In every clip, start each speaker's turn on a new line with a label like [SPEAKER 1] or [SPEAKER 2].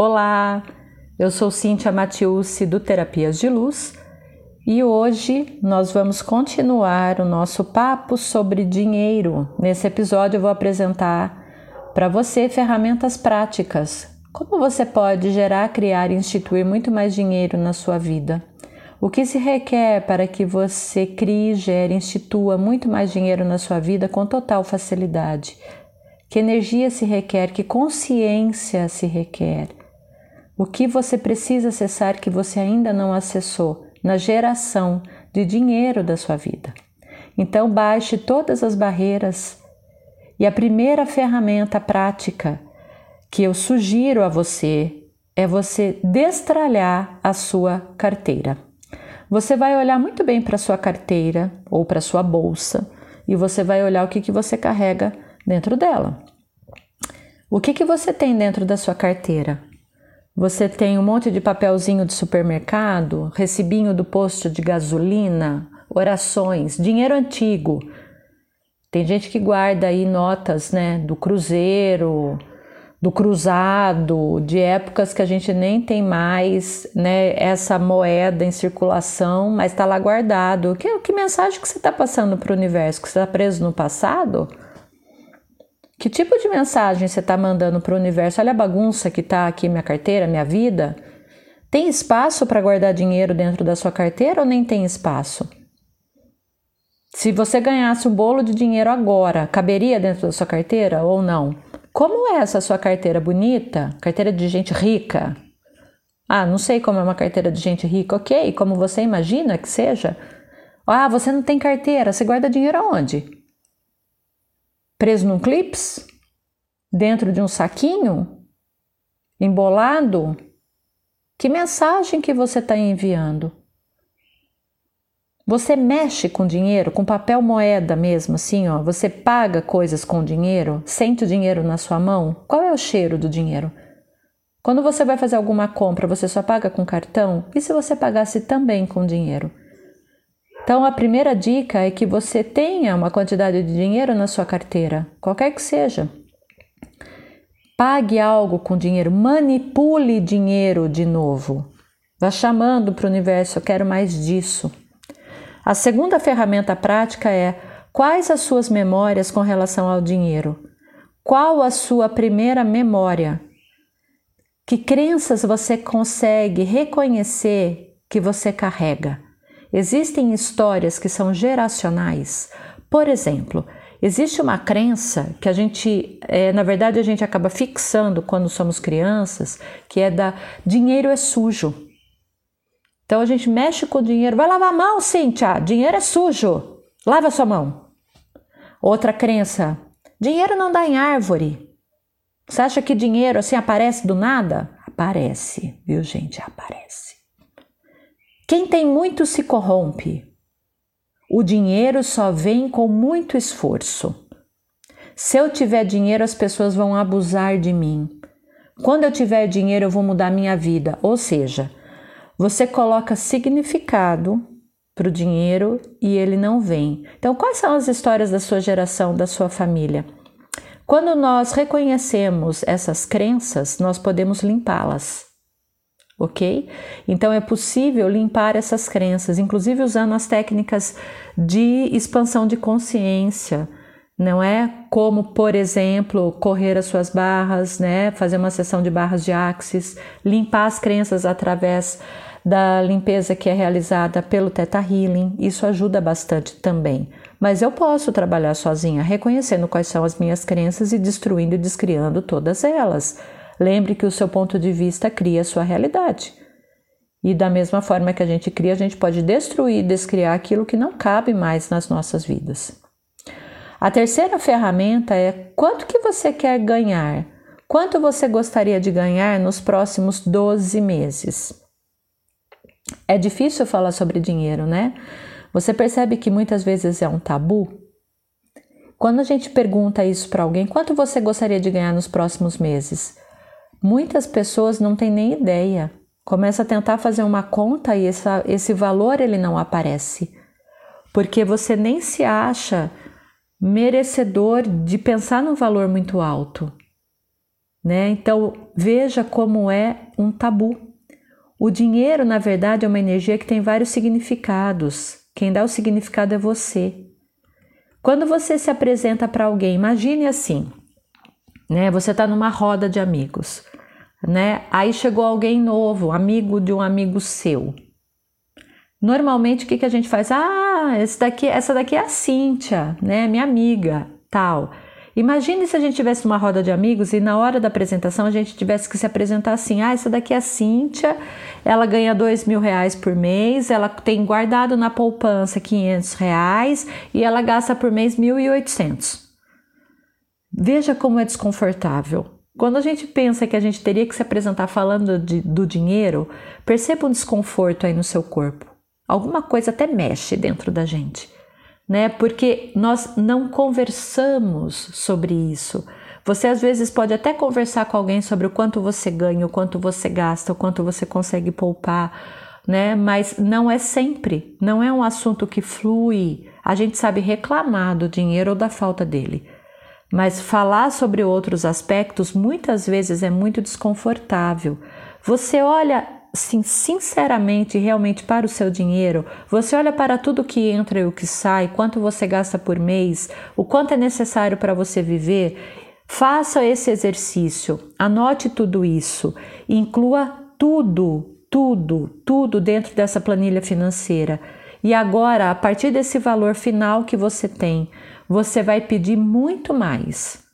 [SPEAKER 1] Olá, eu sou Cíntia Matiusi do Terapias de Luz e hoje nós vamos continuar o nosso papo sobre dinheiro. Nesse episódio eu vou apresentar para você ferramentas práticas. Como você pode gerar, criar e instituir muito mais dinheiro na sua vida? O que se requer para que você crie, gere, institua muito mais dinheiro na sua vida com total facilidade? Que energia se requer? Que consciência se requer? O que você precisa acessar que você ainda não acessou na geração de dinheiro da sua vida? Então, baixe todas as barreiras e a primeira ferramenta prática que eu sugiro a você é você destralhar a sua carteira. Você vai olhar muito bem para sua carteira ou para sua bolsa e você vai olhar o que, que você carrega dentro dela. O que, que você tem dentro da sua carteira? Você tem um monte de papelzinho de supermercado, recibinho do posto de gasolina, orações, dinheiro antigo. Tem gente que guarda aí notas, né, do cruzeiro, do cruzado, de épocas que a gente nem tem mais né, essa moeda em circulação, mas está lá guardado. Que, que mensagem que você está passando para o universo? Que você está preso no passado? Que tipo de mensagem você está mandando para o universo? Olha a bagunça que está aqui minha carteira, minha vida. Tem espaço para guardar dinheiro dentro da sua carteira ou nem tem espaço? Se você ganhasse um bolo de dinheiro agora, caberia dentro da sua carteira ou não? Como é essa sua carteira bonita? Carteira de gente rica? Ah, não sei como é uma carteira de gente rica, ok? Como você imagina que seja? Ah, você não tem carteira, você guarda dinheiro aonde? Preso num clips? Dentro de um saquinho? Embolado? Que mensagem que você está enviando? Você mexe com dinheiro, com papel moeda mesmo, assim, ó. Você paga coisas com dinheiro, sente o dinheiro na sua mão. Qual é o cheiro do dinheiro? Quando você vai fazer alguma compra, você só paga com cartão? E se você pagasse também com dinheiro? Então, a primeira dica é que você tenha uma quantidade de dinheiro na sua carteira, qualquer que seja. Pague algo com dinheiro, manipule dinheiro de novo. Vá chamando para o universo, eu quero mais disso. A segunda ferramenta prática é quais as suas memórias com relação ao dinheiro? Qual a sua primeira memória? Que crenças você consegue reconhecer que você carrega? Existem histórias que são geracionais. Por exemplo, existe uma crença que a gente, é, na verdade, a gente acaba fixando quando somos crianças, que é da dinheiro é sujo. Então a gente mexe com o dinheiro. Vai lavar a mão, Cíntia. Dinheiro é sujo. Lava sua mão. Outra crença: dinheiro não dá em árvore. Você acha que dinheiro assim aparece do nada? Aparece, viu, gente? Aparece. Quem tem muito se corrompe. O dinheiro só vem com muito esforço. Se eu tiver dinheiro, as pessoas vão abusar de mim. Quando eu tiver dinheiro, eu vou mudar minha vida. Ou seja, você coloca significado para o dinheiro e ele não vem. Então, quais são as histórias da sua geração, da sua família? Quando nós reconhecemos essas crenças, nós podemos limpá-las, ok? Então é possível limpar essas crenças, inclusive usando as técnicas de expansão de consciência, não é? Como, por exemplo, correr as suas barras, né? Fazer uma sessão de barras de axis, limpar as crenças através da limpeza que é realizada pelo Theta Healing, isso ajuda bastante também. Mas eu posso trabalhar sozinha, reconhecendo quais são as minhas crenças e destruindo e descriando todas elas. Lembre que o seu ponto de vista cria a sua realidade. E da mesma forma que a gente cria, a gente pode destruir descriar aquilo que não cabe mais nas nossas vidas. A terceira ferramenta é quanto que você quer ganhar? Quanto você gostaria de ganhar nos próximos 12 meses? É difícil falar sobre dinheiro, né? Você percebe que muitas vezes é um tabu? Quando a gente pergunta isso para alguém, quanto você gostaria de ganhar nos próximos meses? Muitas pessoas não têm nem ideia. Começa a tentar fazer uma conta e essa, esse valor ele não aparece, porque você nem se acha merecedor de pensar num valor muito alto. né? Então, veja como é um tabu. O dinheiro, na verdade, é uma energia que tem vários significados. Quem dá o significado é você. Quando você se apresenta para alguém, imagine assim, né? Você está numa roda de amigos, né? Aí chegou alguém novo, amigo de um amigo seu. Normalmente o que, que a gente faz? Ah, esse daqui, essa daqui é a Cíntia, né? Minha amiga, tal. Imagine se a gente tivesse uma roda de amigos e na hora da apresentação a gente tivesse que se apresentar assim: ah, essa daqui é a Cíntia, ela ganha dois mil reais por mês, ela tem guardado na poupança 500 reais e ela gasta por mês 1.800. Veja como é desconfortável. Quando a gente pensa que a gente teria que se apresentar falando de, do dinheiro, perceba um desconforto aí no seu corpo. Alguma coisa até mexe dentro da gente né? Porque nós não conversamos sobre isso. Você às vezes pode até conversar com alguém sobre o quanto você ganha, o quanto você gasta, o quanto você consegue poupar, né? Mas não é sempre, não é um assunto que flui. A gente sabe reclamar do dinheiro ou da falta dele. Mas falar sobre outros aspectos muitas vezes é muito desconfortável. Você olha sim, sinceramente, realmente para o seu dinheiro, você olha para tudo que entra e o que sai, quanto você gasta por mês, o quanto é necessário para você viver, faça esse exercício, anote tudo isso, inclua tudo, tudo, tudo dentro dessa planilha financeira. E agora, a partir desse valor final que você tem, você vai pedir muito mais.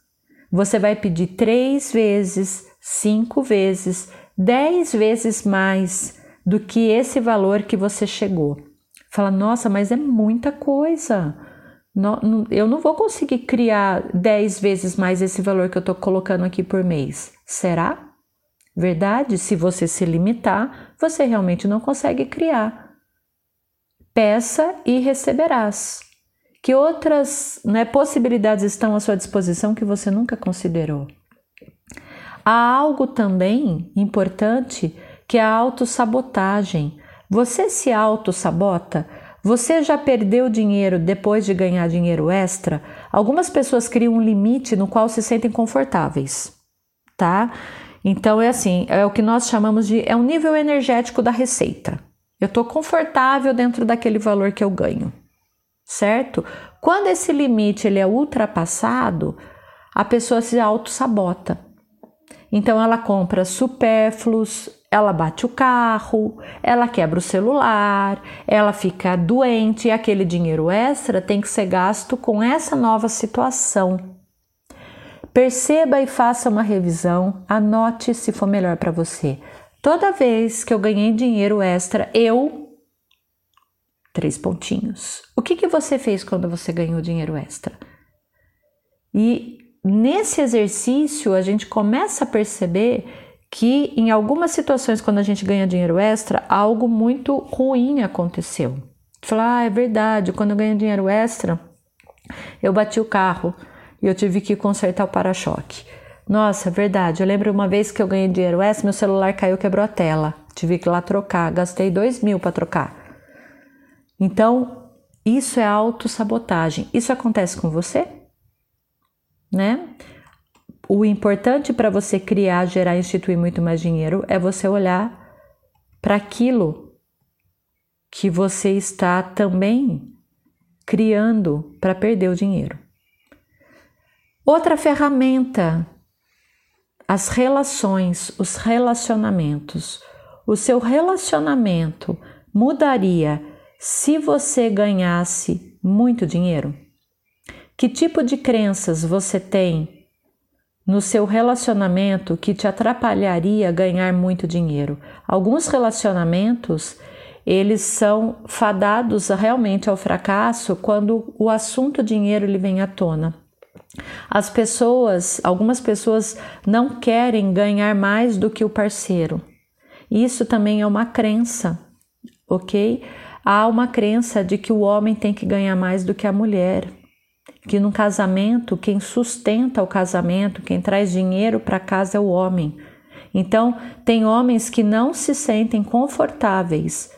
[SPEAKER 1] Você vai pedir três vezes, cinco vezes, dez vezes mais do que esse valor que você chegou. Fala, nossa, mas é muita coisa. eu não vou conseguir criar dez vezes mais esse valor que eu estou colocando aqui por mês. Será? Verdade? Se você se limitar, você realmente não consegue criar. Peça e receberás. Que outras né, possibilidades estão à sua disposição que você nunca considerou? Há algo também importante que é a autossabotagem. Você se autossabota? Você já perdeu dinheiro depois de ganhar dinheiro extra? Algumas pessoas criam um limite no qual se sentem confortáveis, tá? Então é assim, é o que nós chamamos de é um nível energético da receita. Eu estou confortável dentro daquele valor que eu ganho, certo? Quando esse limite ele é ultrapassado, a pessoa se auto-sabota. Então ela compra supérfluos, ela bate o carro, ela quebra o celular, ela fica doente e aquele dinheiro extra tem que ser gasto com essa nova situação. Perceba e faça uma revisão, anote se for melhor para você. Toda vez que eu ganhei dinheiro extra, eu. Três pontinhos. O que, que você fez quando você ganhou dinheiro extra? E nesse exercício a gente começa a perceber que em algumas situações, quando a gente ganha dinheiro extra, algo muito ruim aconteceu. Falar, ah, é verdade, quando eu ganho dinheiro extra, eu bati o carro e eu tive que consertar o para-choque. Nossa, verdade. Eu lembro uma vez que eu ganhei dinheiro extra, meu celular caiu, quebrou a tela. Tive que ir lá trocar, gastei dois mil para trocar. Então, isso é autossabotagem. Isso acontece com você? né? O importante para você criar, gerar, instituir muito mais dinheiro é você olhar para aquilo que você está também criando para perder o dinheiro. Outra ferramenta, as relações, os relacionamentos. O seu relacionamento mudaria se você ganhasse muito dinheiro? Que tipo de crenças você tem no seu relacionamento que te atrapalharia ganhar muito dinheiro? Alguns relacionamentos eles são fadados realmente ao fracasso quando o assunto dinheiro ele vem à tona. As pessoas, algumas pessoas não querem ganhar mais do que o parceiro. Isso também é uma crença, ok? Há uma crença de que o homem tem que ganhar mais do que a mulher que no casamento quem sustenta o casamento, quem traz dinheiro para casa é o homem. Então, tem homens que não se sentem confortáveis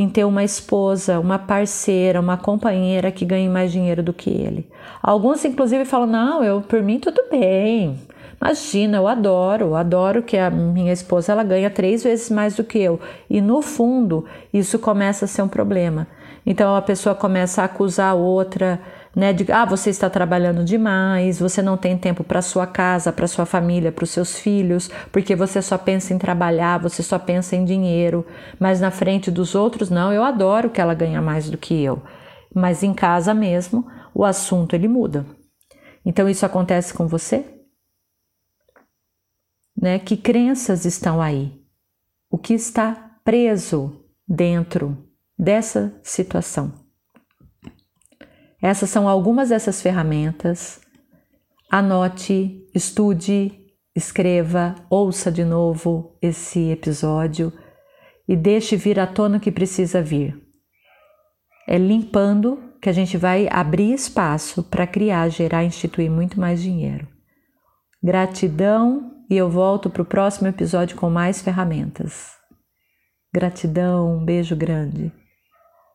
[SPEAKER 1] em ter uma esposa, uma parceira, uma companheira que ganhe mais dinheiro do que ele. Alguns, inclusive, falam: não, eu por mim tudo bem. Imagina, eu adoro, adoro que a minha esposa ela ganha três vezes mais do que eu. E no fundo, isso começa a ser um problema. Então a pessoa começa a acusar a outra, né, de ah, você está trabalhando demais, você não tem tempo para sua casa, para sua família, para os seus filhos, porque você só pensa em trabalhar, você só pensa em dinheiro, mas na frente dos outros não, eu adoro que ela ganha mais do que eu. Mas em casa mesmo, o assunto ele muda. Então isso acontece com você? Né? Que crenças estão aí? O que está preso dentro dessa situação? Essas são algumas dessas ferramentas. Anote, estude, escreva, ouça de novo esse episódio e deixe vir à tona o que precisa vir. É limpando que a gente vai abrir espaço para criar, gerar, instituir muito mais dinheiro. Gratidão e eu volto para o próximo episódio com mais ferramentas. Gratidão, um beijo grande.